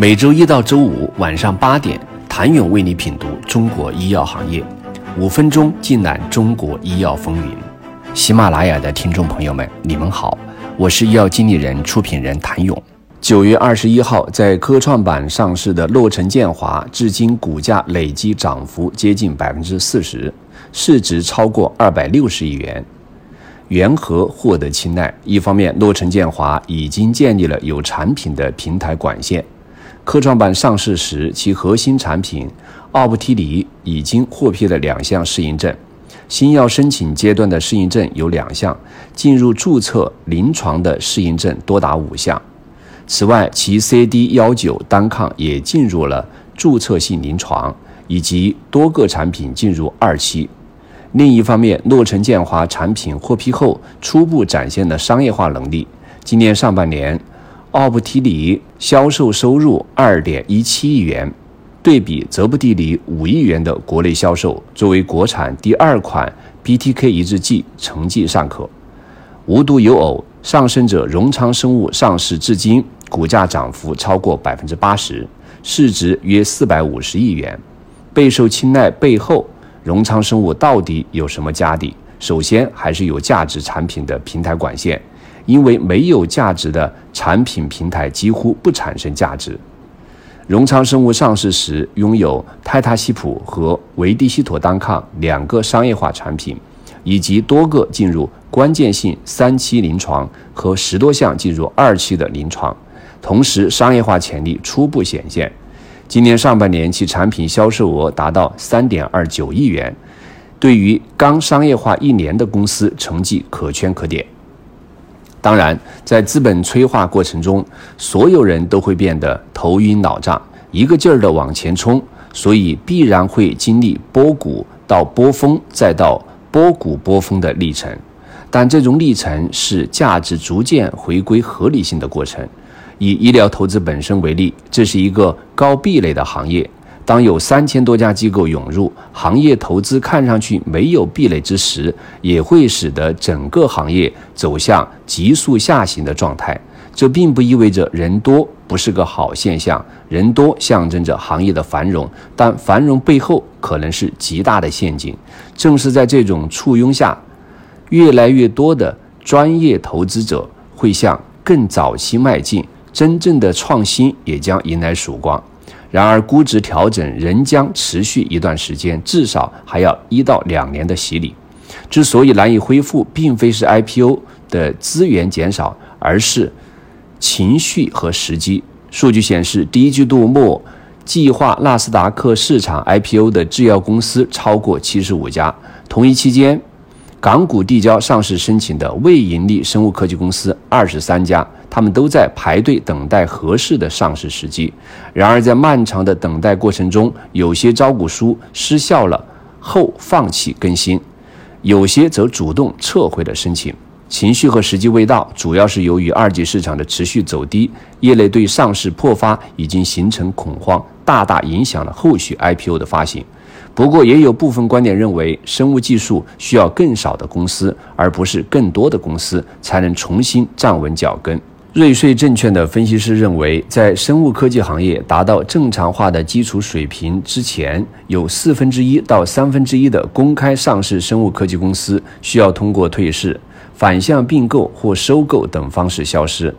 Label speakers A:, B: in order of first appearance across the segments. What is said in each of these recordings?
A: 每周一到周五晚上八点，谭勇为你品读中国医药行业，五分钟尽览中国医药风云。喜马拉雅的听众朋友们，你们好，我是医药经理人、出品人谭勇。九月二十一号在科创板上市的洛城建华，至今股价累计涨幅接近百分之四十，市值超过二百六十亿元。缘何获得青睐？一方面，洛城建华已经建立了有产品的平台管线。科创板上市时，其核心产品奥布替尼已经获批了两项适应症，新药申请阶段的适应症有两项，进入注册临床的适应症多达五项。此外，其 CD 幺九单抗也进入了注册性临床，以及多个产品进入二期。另一方面，诺城建华产品获批后，初步展现了商业化能力。今年上半年，奥布替尼销售收入二点一七亿元，对比泽布替尼五亿元的国内销售，作为国产第二款 BTK 抑制剂，成绩尚可。无独有偶，上升者荣昌生物上市至今，股价涨幅超过百分之八十，市值约四百五十亿元，备受青睐。背后。荣昌生物到底有什么家底？首先还是有价值产品的平台管线，因为没有价值的产品平台几乎不产生价值。荣昌生物上市时拥有泰他西普和维地西妥单抗两个商业化产品，以及多个进入关键性三期临床和十多项进入二期的临床，同时商业化潜力初步显现。今年上半年，其产品销售额达到三点二九亿元，对于刚商业化一年的公司，成绩可圈可点。当然，在资本催化过程中，所有人都会变得头晕脑胀，一个劲儿的往前冲，所以必然会经历波谷到波峰，再到波谷波峰的历程。但这种历程是价值逐渐回归合理性的过程。以医疗投资本身为例，这是一个高壁垒的行业。当有三千多家机构涌入，行业投资看上去没有壁垒之时，也会使得整个行业走向急速下行的状态。这并不意味着人多不是个好现象，人多象征着行业的繁荣，但繁荣背后可能是极大的陷阱。正是在这种簇拥下，越来越多的专业投资者会向更早期迈进。真正的创新也将迎来曙光，然而估值调整仍将持续一段时间，至少还要一到两年的洗礼。之所以难以恢复，并非是 IPO 的资源减少，而是情绪和时机。数据显示，第一季度末计划纳斯达克市场 IPO 的制药公司超过七十五家，同一期间，港股递交上市申请的未盈利生物科技公司二十三家。他们都在排队等待合适的上市时机，然而在漫长的等待过程中，有些招股书失效了后放弃更新，有些则主动撤回了申请。情绪和时机未到，主要是由于二级市场的持续走低，业内对上市破发已经形成恐慌，大大影响了后续 IPO 的发行。不过，也有部分观点认为，生物技术需要更少的公司，而不是更多的公司，才能重新站稳脚跟。瑞穗证券的分析师认为，在生物科技行业达到正常化的基础水平之前，有四分之一到三分之一的公开上市生物科技公司需要通过退市、反向并购或收购等方式消失。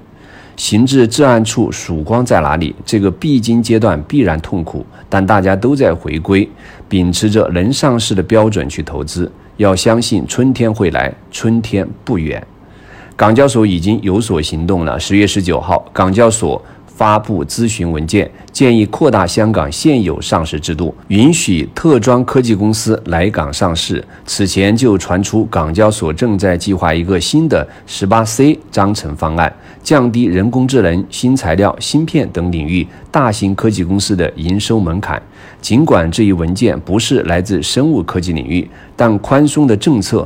A: 行至至暗处，曙光在哪里？这个必经阶段必然痛苦，但大家都在回归，秉持着能上市的标准去投资。要相信春天会来，春天不远。港交所已经有所行动了。十月十九号，港交所发布咨询文件，建议扩大香港现有上市制度，允许特装科技公司来港上市。此前就传出港交所正在计划一个新的十八 C 章程方案，降低人工智能、新材料、芯片等领域大型科技公司的营收门槛。尽管这一文件不是来自生物科技领域，但宽松的政策